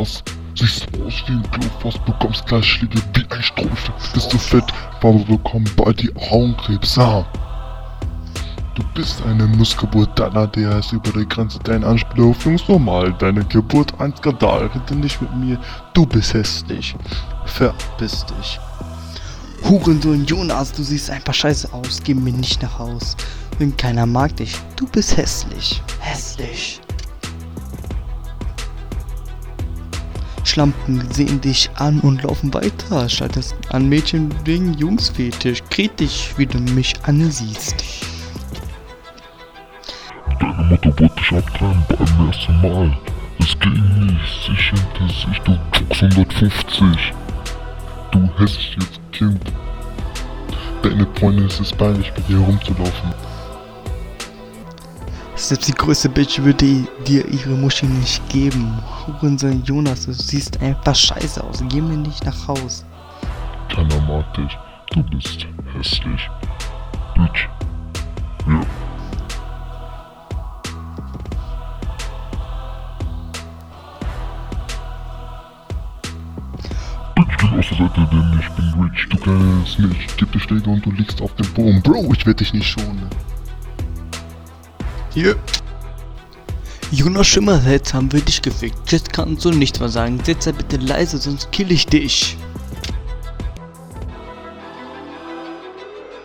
das. Siehst aus wie ein Klofast, bekommst gleich Schläge wie ein Strohstück. Bist du fett, aber bekommen bald die Augenkrebs. Ah. Du bist eine Missgeburt, deiner ist über die Grenze, dein Anspruch normal, deine Geburt ein Skandal, rede nicht mit mir, du bist hässlich. Verpiss dich. Hurensohn Jonas, du siehst einfach scheiße aus, geh mir nicht nach Haus. Denn keiner mag dich, du bist hässlich. Hässlich. Schlampen sehen dich an und laufen weiter. Schaltest an Mädchen wegen Jungsfetisch. Kritisch, wie du mich ansiehst. Deine Mutter wollte dich abtreiben beim ersten Mal. Es ging nicht, sie schenkte sich, du 650. Du hässliches Kind. Deine Freundin ist es peinlich, mit dir herumzulaufen. Selbst die größte Bitch würde dir ihre Muschi nicht geben. Hurensohn Jonas, du siehst einfach scheiße aus. Geh mir nicht nach Haus. Keiner mag dich. Du bist hässlich. Bitch. Ja. Aus der Seite, denn ich bin rich. Du mich. Ich geb dir Schläge und du liegst auf dem Boden. Bro, ich werd dich nicht schonen. Hier. Jonas Schimmer, jetzt haben wir dich gefickt. Jetzt kannst du nichts mehr sagen. Setz bitte leise, sonst kill ich dich.